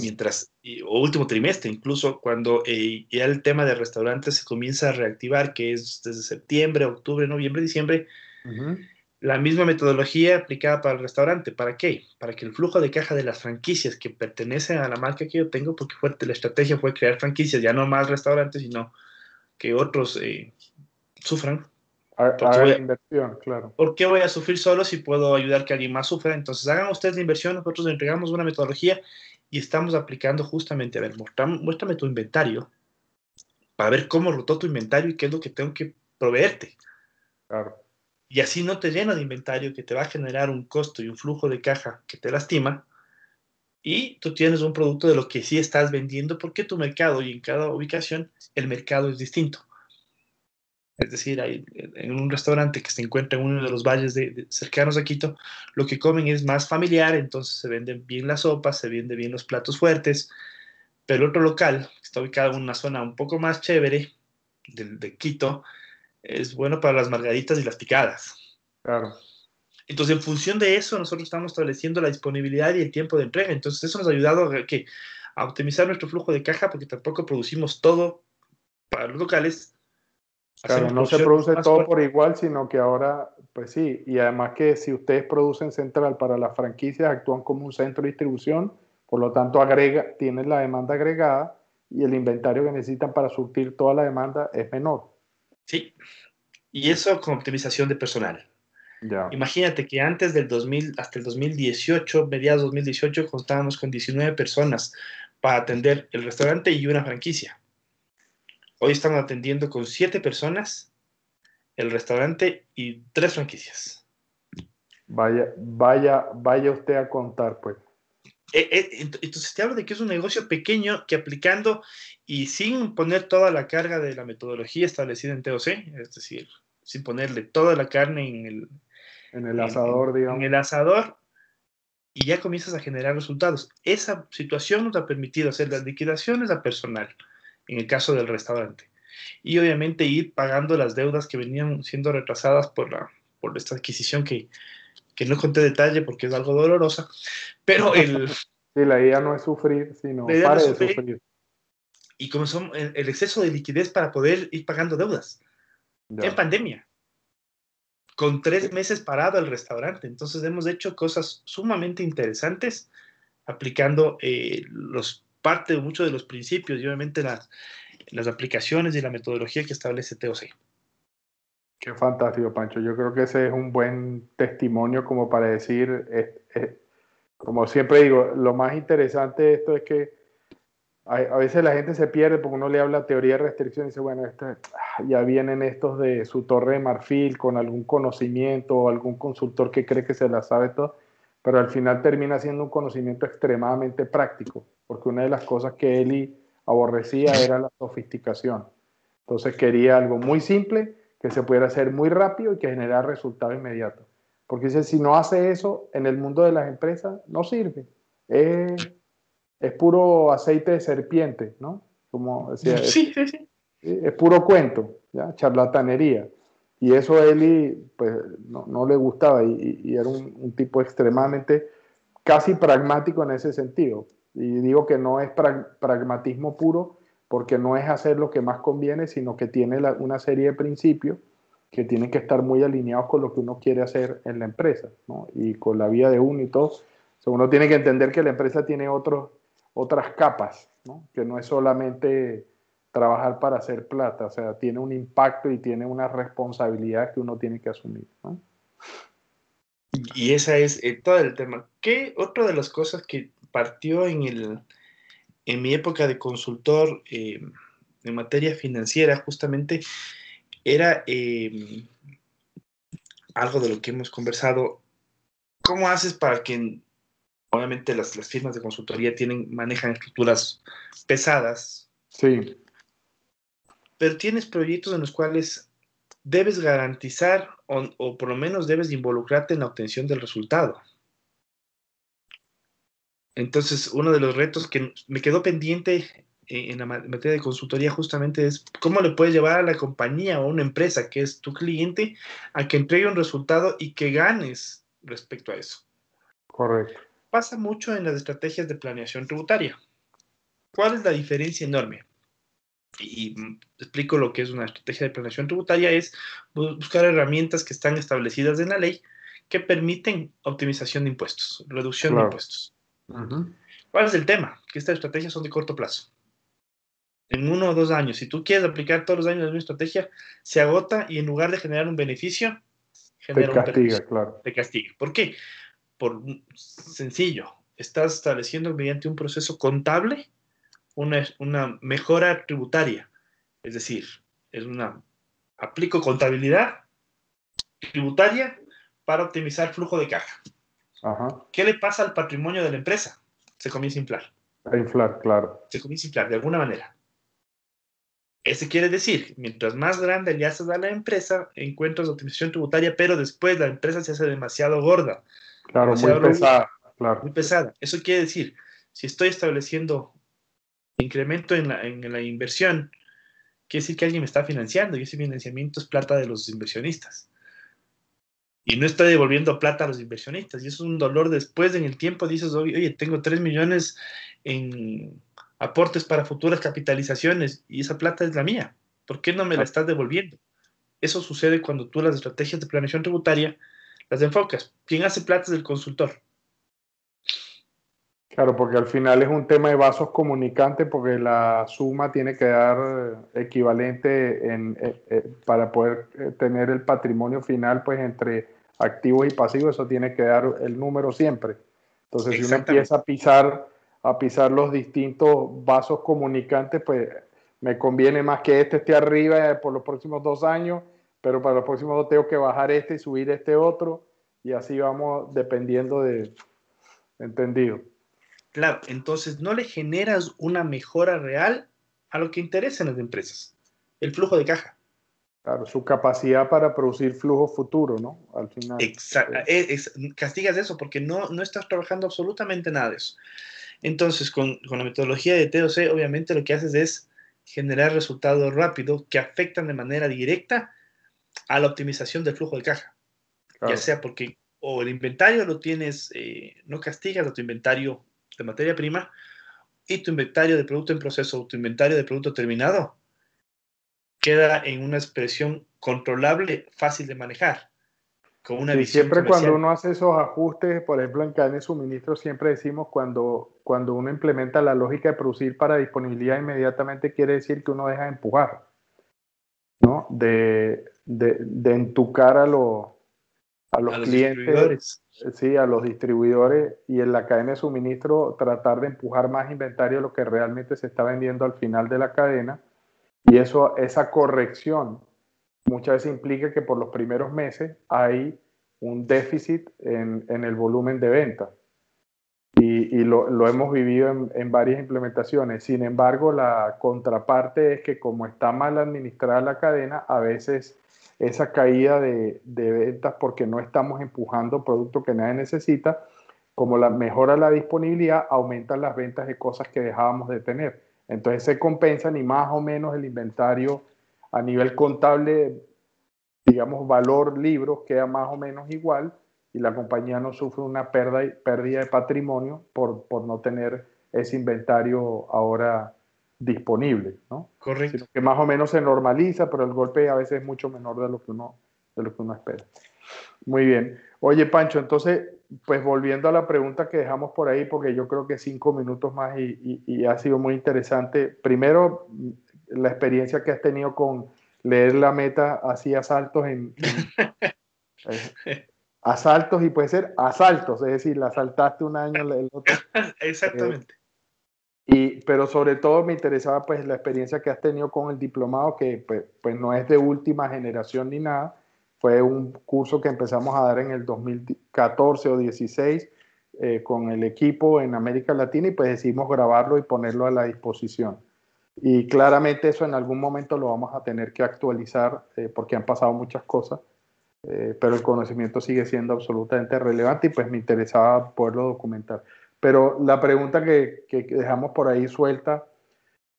mientras, o último trimestre incluso, cuando eh, ya el tema de restaurantes se comienza a reactivar, que es desde septiembre, octubre, noviembre, diciembre, la misma metodología aplicada para el restaurante. ¿Para qué? Para que el flujo de caja de las franquicias que pertenecen a la marca que yo tengo, porque fue, la estrategia fue crear franquicias, ya no más restaurantes, sino que otros eh, sufran. A, inversión, claro. ¿Por qué voy a sufrir solo si puedo ayudar que alguien más sufra? Entonces hagan ustedes la inversión, nosotros entregamos una metodología y estamos aplicando justamente, a ver, muéstrame tu inventario para ver cómo rotó tu inventario y qué es lo que tengo que proveerte. Claro y así no te llena de inventario que te va a generar un costo y un flujo de caja que te lastima, y tú tienes un producto de lo que sí estás vendiendo porque tu mercado y en cada ubicación el mercado es distinto. Es decir, hay, en un restaurante que se encuentra en uno de los valles de, cercanos a Quito, lo que comen es más familiar, entonces se venden bien las sopas, se venden bien los platos fuertes, pero el otro local, que está ubicado en una zona un poco más chévere de, de Quito, es bueno para las margaritas y las picadas. Claro. Entonces, en función de eso, nosotros estamos estableciendo la disponibilidad y el tiempo de entrega. Entonces, eso nos ha ayudado a, que, a optimizar nuestro flujo de caja porque tampoco producimos todo para los locales. Claro, no se produce todo por igual, sino que ahora, pues sí, y además que si ustedes producen central para las franquicias, actúan como un centro de distribución, por lo tanto, agrega, tienen la demanda agregada y el inventario que necesitan para surtir toda la demanda es menor. Sí, y eso con optimización de personal. Imagínate que antes del 2000, hasta el 2018, mediados 2018, contábamos con 19 personas para atender el restaurante y una franquicia. Hoy estamos atendiendo con 7 personas el restaurante y 3 franquicias. Vaya, vaya, vaya usted a contar, pues. Eh, eh, entonces te hablo de que es un negocio pequeño que aplicando y sin poner toda la carga de la metodología establecida en TOC, es decir, sin ponerle toda la carne en el, en el asador, digamos. En el asador, y ya comienzas a generar resultados. Esa situación nos ha permitido hacer las liquidaciones a personal, en el caso del restaurante, y obviamente ir pagando las deudas que venían siendo retrasadas por, la, por esta adquisición que, que no conté detalle porque es algo dolorosa, pero el... Sí, la idea no es sufrir, sino para de sufrir. Y como son el, exceso de liquidez para poder ir pagando deudas. En pandemia. Con tres meses parado el restaurante. Entonces hemos hecho cosas sumamente interesantes aplicando eh, los parte de muchos de los principios y obviamente las, las aplicaciones y la metodología que establece TOC. Qué fantástico, Pancho. Yo creo que ese es un buen testimonio como para decir, como siempre digo, lo más interesante de esto es que a, veces la gente se pierde porque uno le habla teoría de restricción y dice, bueno, este, ah, ya vienen estos de su torre de marfil con algún conocimiento o algún consultor que cree que se la sabe todo, pero al final termina siendo un conocimiento extremadamente práctico, porque una de las cosas que Eli aborrecía era la sofisticación. Entonces quería algo muy simple que se pudiera hacer muy rápido y que generara resultados inmediatos. Porque dice, si no hace eso en el mundo de las empresas, no sirve. Es, es puro aceite de serpiente, ¿no? Como decía, sí, sí, sí. Es puro cuento, ¿ya? charlatanería. Y eso a Eli pues, no, no le gustaba y, era un, tipo extremadamente casi pragmático en ese sentido. Y digo que no es pragmatismo puro, porque no es hacer lo que más conviene, sino que tiene una serie de principios que tienen que estar muy alineados con lo que uno quiere hacer en la empresa, ¿no? y con la vida de uno y todo. uno tiene que entender que la empresa tiene otros, otras capas, ¿no? que no es solamente trabajar para hacer plata, o sea, tiene un impacto y tiene una responsabilidad que uno tiene que asumir. Y esa es eh, todo el tema. ¿Qué otra de las cosas que partió en, el, en mi época de consultor eh, en materia financiera, justamente, era eh, algo de lo que hemos conversado. ¿Cómo haces para que, obviamente, las, las firmas de consultoría tienen, manejan estructuras pesadas? Sí pero tienes proyectos en los cuales debes garantizar o, por lo menos debes involucrarte en la obtención del resultado. Entonces, uno de los retos que me quedó pendiente en la materia de consultoría justamente es cómo le puedes llevar a la compañía o a una empresa que es tu cliente a que entregue un resultado y que ganes respecto a eso. Correcto. Pasa mucho en las estrategias de planeación tributaria. ¿Cuál es la diferencia enorme? Y explico lo que es una estrategia de planeación tributaria, es buscar herramientas que están establecidas en la ley que permiten optimización de impuestos, reducción de impuestos. ¿Cuál es el tema? Que estas estrategias son de corto plazo. En uno o dos años, si tú quieres aplicar todos los años la misma estrategia, se agota y en lugar de generar un beneficio, genera un castiga, claro. Te castiga. ¿Por qué? Por sencillo, estás estableciendo mediante un proceso contable una, mejora tributaria. Es decir, es una, aplico contabilidad tributaria para optimizar flujo de caja. ¿Qué le pasa al patrimonio de la empresa? Se comienza a inflar. A inflar, claro. Se comienza a inflar de alguna manera. Ese quiere decir, mientras más grande le haces a la empresa, encuentras optimización tributaria, pero después la empresa se hace demasiado gorda. Claro, muy pesada. Claro. Muy pesada. Eso quiere decir, si estoy estableciendo incremento en la, en la inversión, quiere decir que alguien me está financiando y ese financiamiento es plata de los inversionistas. Y no estoy devolviendo plata a los inversionistas. Y eso es un dolor después en el tiempo. Dices, oye, tengo 3 millones en aportes para futuras capitalizaciones y esa plata es la mía. ¿Por qué no me la estás devolviendo? Eso sucede cuando tú las estrategias de planeación tributaria las enfocas. ¿Quién hace plata es el consultor. Claro, porque al final es un tema de vasos comunicantes porque la suma tiene que dar equivalente en, eh, eh, para poder eh, tener el patrimonio final pues entre activos y pasivos, eso tiene que dar el número siempre. Entonces, si uno empieza a pisar, a pisar los distintos vasos comunicantes, pues me conviene más que este esté arriba por los próximos dos años, pero para los próximos dos tengo que bajar este y subir este otro, y así vamos dependiendo de... Entendido. Claro, entonces no le generas una mejora real a lo que interesa en las empresas, el flujo de caja. Claro, su capacidad para producir flujo futuro, ¿no? Al final. Exacto. Eh, castigas eso porque no, no estás trabajando absolutamente nada de eso. Entonces, con, la metodología de TOC, obviamente lo que haces es generar resultados rápidos que afectan de manera directa a la optimización del flujo de caja. Ya sea porque o el inventario lo tienes, eh, no castigas a tu inventario de materia prima y tu inventario de producto en proceso o tu inventario de producto terminado queda en una expresión controlable, fácil de manejar. Con una siempre cuando uno hace esos ajustes, por ejemplo en cadena de suministro, siempre decimos cuando, cuando uno implementa la lógica de producir para disponibilidad inmediatamente quiere decir que uno deja de empujar, ¿no? De, de, de entucar a, los a los, clientes, sí, a los distribuidores y en la cadena de suministro tratar de empujar más inventario de lo que realmente se está vendiendo al final de la cadena. Y eso, esa corrección muchas veces implica que por los primeros meses hay un déficit en, en el volumen de venta. Y, y lo, lo, hemos vivido en, en, varias implementaciones. Sin embargo, la contraparte es que como está mal administrada la cadena, a veces esa caída de, ventas porque no estamos empujando productos que nadie necesita, como la, mejora la disponibilidad, aumentan las ventas de cosas que dejábamos de tener. Entonces se compensa ni más o menos el inventario a nivel contable, digamos, valor libros queda más o menos igual y la compañía no sufre una pérdida, pérdida de patrimonio por, por no tener ese inventario ahora disponible, ¿no? Correcto. que más o menos se normaliza, pero el golpe a veces es mucho menor de lo que uno, de lo que uno espera. Muy bien. Oye, Pancho, entonces, pues volviendo a la pregunta que dejamos por ahí, porque yo creo que cinco minutos más y, y, ha sido muy interesante. Primero, la experiencia que has tenido con leer la meta así asaltos en, eh, asaltos y puede ser asaltos, es decir, la asaltaste un año el otro. Exactamente. Y, pero sobre todo me interesaba pues la experiencia que has tenido con el diplomado, que pues, pues no es de última generación ni nada, fue un curso que empezamos a dar en el 2014 o 16 eh, con el equipo en América Latina y pues decidimos grabarlo y ponerlo a la disposición. Y claramente eso en algún momento lo vamos a tener que actualizar eh, porque han pasado muchas cosas, eh, pero el conocimiento sigue siendo absolutamente relevante y pues me interesaba poderlo documentar. Pero la pregunta que, dejamos por ahí suelta,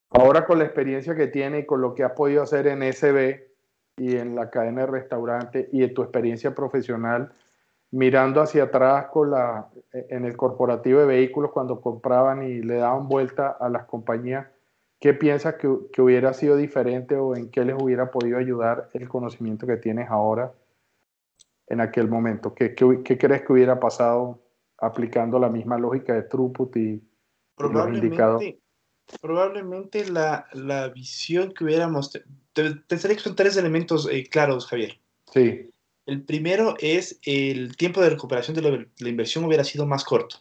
ahora con la experiencia que tiene y con lo que has podido hacer en SB, y en la cadena de restaurante y en tu experiencia profesional, mirando hacia atrás con la, en el corporativo de vehículos cuando compraban y le daban vuelta a las compañías, ¿qué piensas que, hubiera sido diferente o en qué les hubiera podido ayudar el conocimiento que tienes ahora en aquel momento? ¿Qué, qué, crees que hubiera pasado aplicando la misma lógica de throughput y, Probablemente, probablemente la, la, visión que hubiéramos pensaría que son tres elementos eh, claros, Javier. Sí. El primero es el tiempo de recuperación de la, inversión hubiera sido más corto.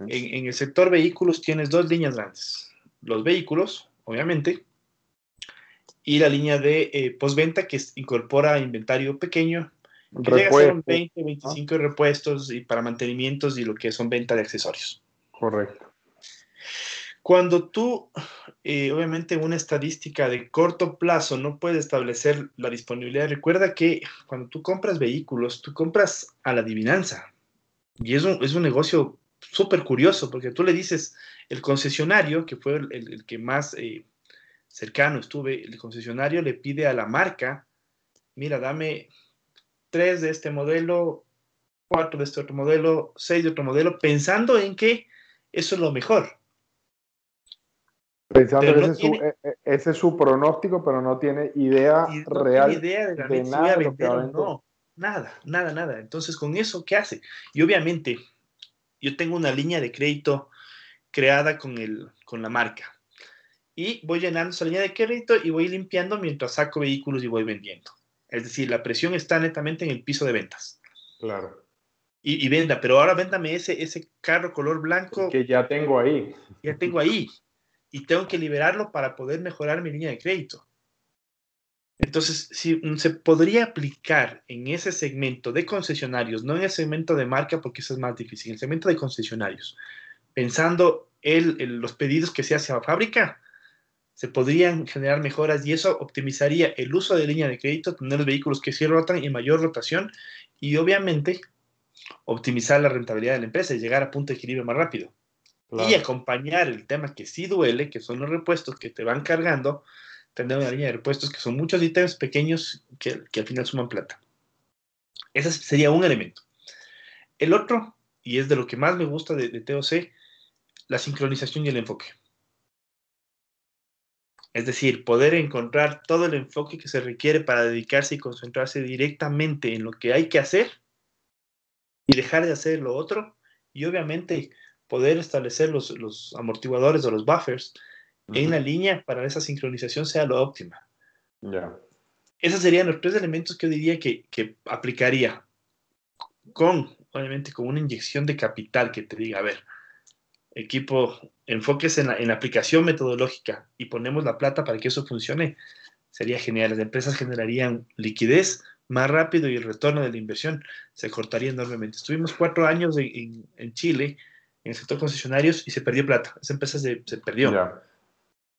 En, el sector vehículos tienes dos líneas grandes. Los vehículos, obviamente, y la línea de eh, postventa que incorpora inventario pequeño, que llega a ser 20, 25 repuestos y para mantenimientos y lo que son venta de accesorios. Correcto. Cuando tú, eh, obviamente, en una estadística de corto plazo no puedes establecer la disponibilidad, recuerda que cuando tú compras vehículos, tú compras a la adivinanza. Y es un, es un negocio súper curioso, porque tú le dices, el concesionario, que fue el, que más eh, cercano estuve, el concesionario le pide a la marca, mira, dame tres de este modelo, cuatro de este otro modelo, seis de otro modelo, pensando en que eso es lo mejor. Pensando que e, e, ese, es su, pronóstico, pero no tiene idea real idea de, nada No, nada, nada, nada. Entonces, con eso, ¿qué hace? Y obviamente, yo tengo una línea de crédito creada con, el, con la marca. Y voy llenando esa línea de crédito y voy limpiando mientras saco vehículos y voy vendiendo. Es decir, la presión está netamente en el piso de ventas. Claro. Y, y venda, pero ahora véndame ese, ese carro color blanco. Que ya tengo ahí. Ya tengo ahí y tengo que liberarlo para poder mejorar mi línea de crédito. Entonces, si se podría aplicar en ese segmento de concesionarios, no en el segmento de marca, porque eso es más difícil, en el segmento de concesionarios, pensando en los pedidos que se hace a fábrica, se podrían generar mejoras y eso optimizaría el uso de línea de crédito, tener los vehículos que sí rotan y mayor rotación y obviamente optimizar la rentabilidad de la empresa y llegar a punto de equilibrio más rápido. Y acompañar el tema que sí duele, que son los repuestos que te van cargando, tener una línea de repuestos que son muchos ítems pequeños que, al final suman plata. Ese sería un elemento. El otro, y es de lo que más me gusta de, de TOC, la sincronización y el enfoque. Es decir, poder encontrar todo el enfoque que se requiere para dedicarse y concentrarse directamente en lo que hay que hacer y dejar de hacer lo otro. Y obviamente poder establecer los, amortiguadores o los buffers en la línea para esa sincronización sea lo óptima. Ya. Esos serían los tres elementos que yo diría que, aplicaría con, obviamente, con una inyección de capital que te diga, a ver, equipo, enfoques en la, en la aplicación metodológica y ponemos la plata para que eso funcione, sería genial. Las empresas generarían liquidez más rápido y el retorno de la inversión se cortaría enormemente. Estuvimos cuatro años en, en Chile en el sector concesionarios y se perdió plata. Esa empresa se, perdió.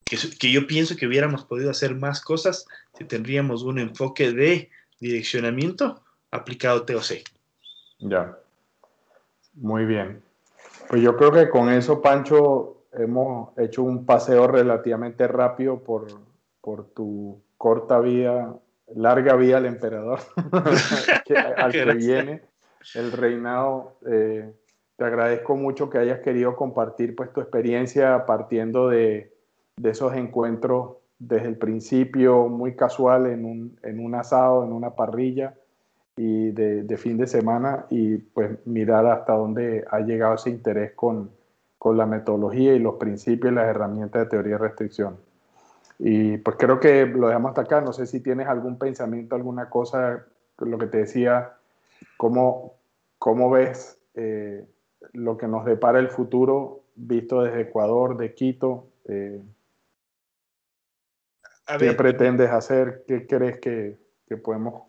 Que, yo pienso que hubiéramos podido hacer más cosas si tendríamos un enfoque de direccionamiento aplicado TOC. Ya. Muy bien. Pues yo creo que con eso, Pancho, hemos hecho un paseo relativamente rápido por, por tu corta vida, larga vida al emperador, al que viene el reinado. Eh, te agradezco mucho que hayas querido compartir pues, tu experiencia partiendo de, de esos encuentros desde el principio, muy casual, en un, en un asado, en una parrilla y de, de, fin de semana y pues mirar hasta dónde ha llegado ese interés con, con la metodología y los principios y las herramientas de teoría de restricción. Y pues creo que lo dejamos hasta acá. No sé si tienes algún pensamiento, alguna cosa, lo que te decía, cómo, cómo ves eh, lo que nos depara el futuro visto desde Ecuador, de Quito. Eh, ¿Qué pretendes hacer? ¿Qué crees que, que podemos?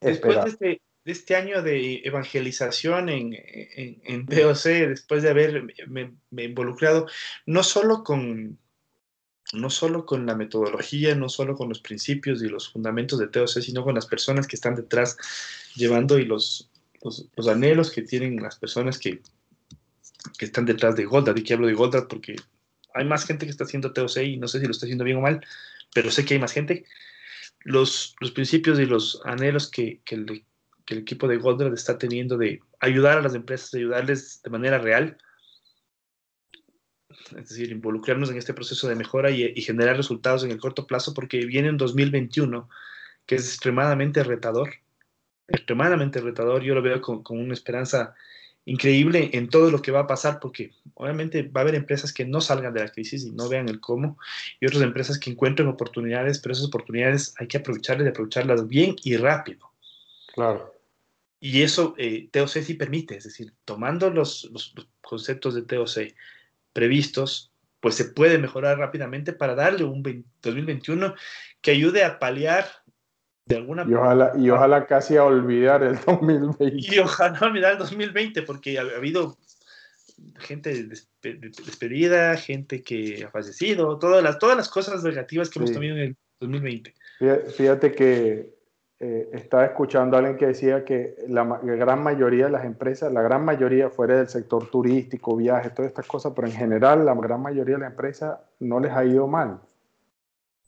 Después de este, de este año de evangelización en, en, en DOC, después de haberme me involucrado no solo con no solo con la metodología, no solo con los principios y los fundamentos de TOC, sino con las personas que están detrás llevando y los, los, los anhelos que tienen las personas que, que están detrás de Goldad. Y que hablo de Goldad porque hay más gente que está haciendo TOC y no sé si lo está haciendo bien o mal, pero sé que hay más gente. Los, los principios y los anhelos que, que, el, equipo de Goldad está teniendo de ayudar a las empresas, de ayudarles de manera real, es decir, involucrarnos en este proceso de mejora y, y, generar resultados en el corto plazo, porque viene un 2021 que es extremadamente retador, extremadamente retador. Yo lo veo con, con una esperanza increíble en todo lo que va a pasar, porque obviamente va a haber empresas que no salgan de la crisis y no vean el cómo, y otras empresas que encuentren oportunidades, pero esas oportunidades hay que aprovecharlas y aprovecharlas bien y rápido. Claro. Y eso eh, TOC sí permite, es decir, tomando los, los, los conceptos de TOC previstos, pues se puede mejorar rápidamente para darle un 20, 2021 que ayude a paliar de alguna y ojalá, y ojalá casi a olvidar el 2020. Y ojalá olvidar el 2020, porque ha, ha habido gente despedida, gente que ha fallecido, todas las, todas las cosas negativas que sí. hemos tenido en el 2020. Fíjate que eh, estaba escuchando a alguien que decía que la, la, gran mayoría de las empresas, la gran mayoría fuera del sector turístico, viajes, todas estas cosas, pero en general la gran mayoría de las empresas no les ha ido mal.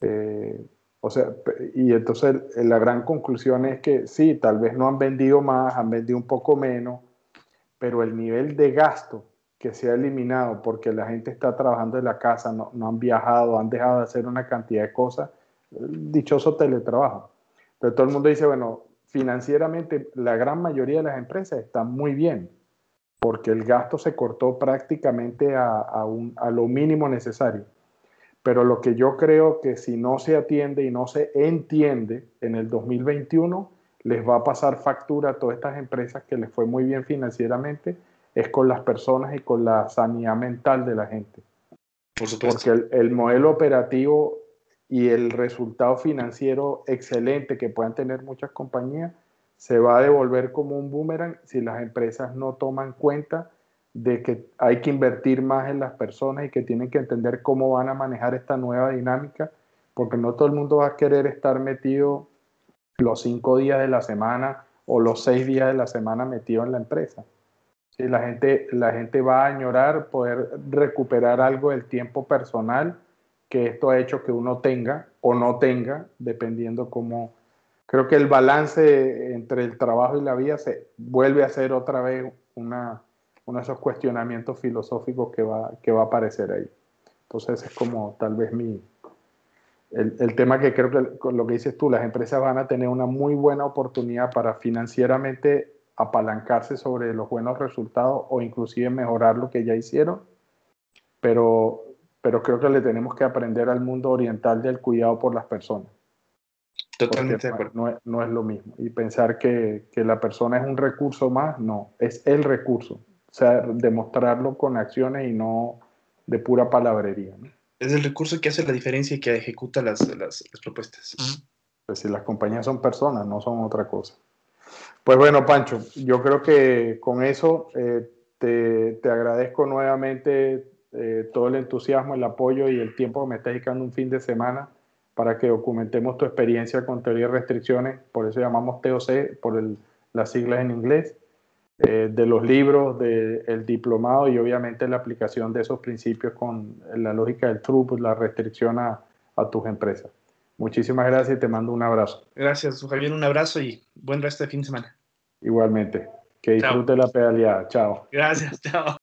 Eh, o sea, y entonces la gran conclusión es que sí, tal vez no han vendido más, han vendido un poco menos, pero el nivel de gasto que se ha eliminado porque la gente está trabajando en la casa, no, no han viajado, han dejado de hacer una cantidad de cosas, dichoso teletrabajo. Pero todo el mundo dice, bueno, financieramente la gran mayoría de las empresas están muy bien, porque el gasto se cortó prácticamente a, a, un, a lo mínimo necesario. Pero lo que yo creo que si no se atiende y no se entiende en el 2021, les va a pasar factura a todas estas empresas que les fue muy bien financieramente, es con las personas y con la sanidad mental de la gente. Por supuesto. Porque el, el modelo operativo y el resultado financiero excelente que puedan tener muchas compañías se va a devolver como un boomerang si las empresas no toman cuenta de que hay que invertir más en las personas y que tienen que entender cómo van a manejar esta nueva dinámica, porque no todo el mundo va a querer estar metido los cinco días de la semana o los seis días de la semana metido en la empresa. La, gente, la gente va a añorar poder recuperar algo del tiempo personal que esto ha hecho que uno tenga o no tenga, dependiendo cómo... Creo que el balance entre el trabajo y la vida se vuelve a ser otra vez una, uno de esos cuestionamientos filosóficos que va, que va a aparecer ahí. Entonces es como tal vez mi, el, el, tema que creo que con lo que dices tú, las empresas van a tener una muy buena oportunidad para financieramente apalancarse sobre los buenos resultados o inclusive mejorar lo que ya hicieron, pero, pero creo que le tenemos que aprender al mundo oriental del cuidado por las personas. Totalmente de acuerdo. No, no es lo mismo. Y pensar que, que la persona es un recurso más, no, es el recurso. O sea, demostrarlo con acciones y no de pura palabrería. ¿no? Es el recurso que hace la diferencia y que ejecuta las, las, las propuestas. Uh -huh. Pues si las compañías son personas, no son otra cosa. Pues bueno, Pancho, yo creo que con eso eh, te, te, agradezco nuevamente eh, todo el entusiasmo, el apoyo y el tiempo que me estás dedicando un fin de semana para que documentemos tu experiencia con teoría de restricciones, por eso llamamos TOC, por el, las siglas en inglés eh, de los libros, del de diplomado y obviamente la aplicación de esos principios con la lógica del throughput, la restricción a, a, tus empresas. Muchísimas gracias y te mando un abrazo. Gracias, Javier, un abrazo y buen resto de fin de semana. Igualmente. Que disfrute chao. la pedaleada. Chao. Gracias, chao.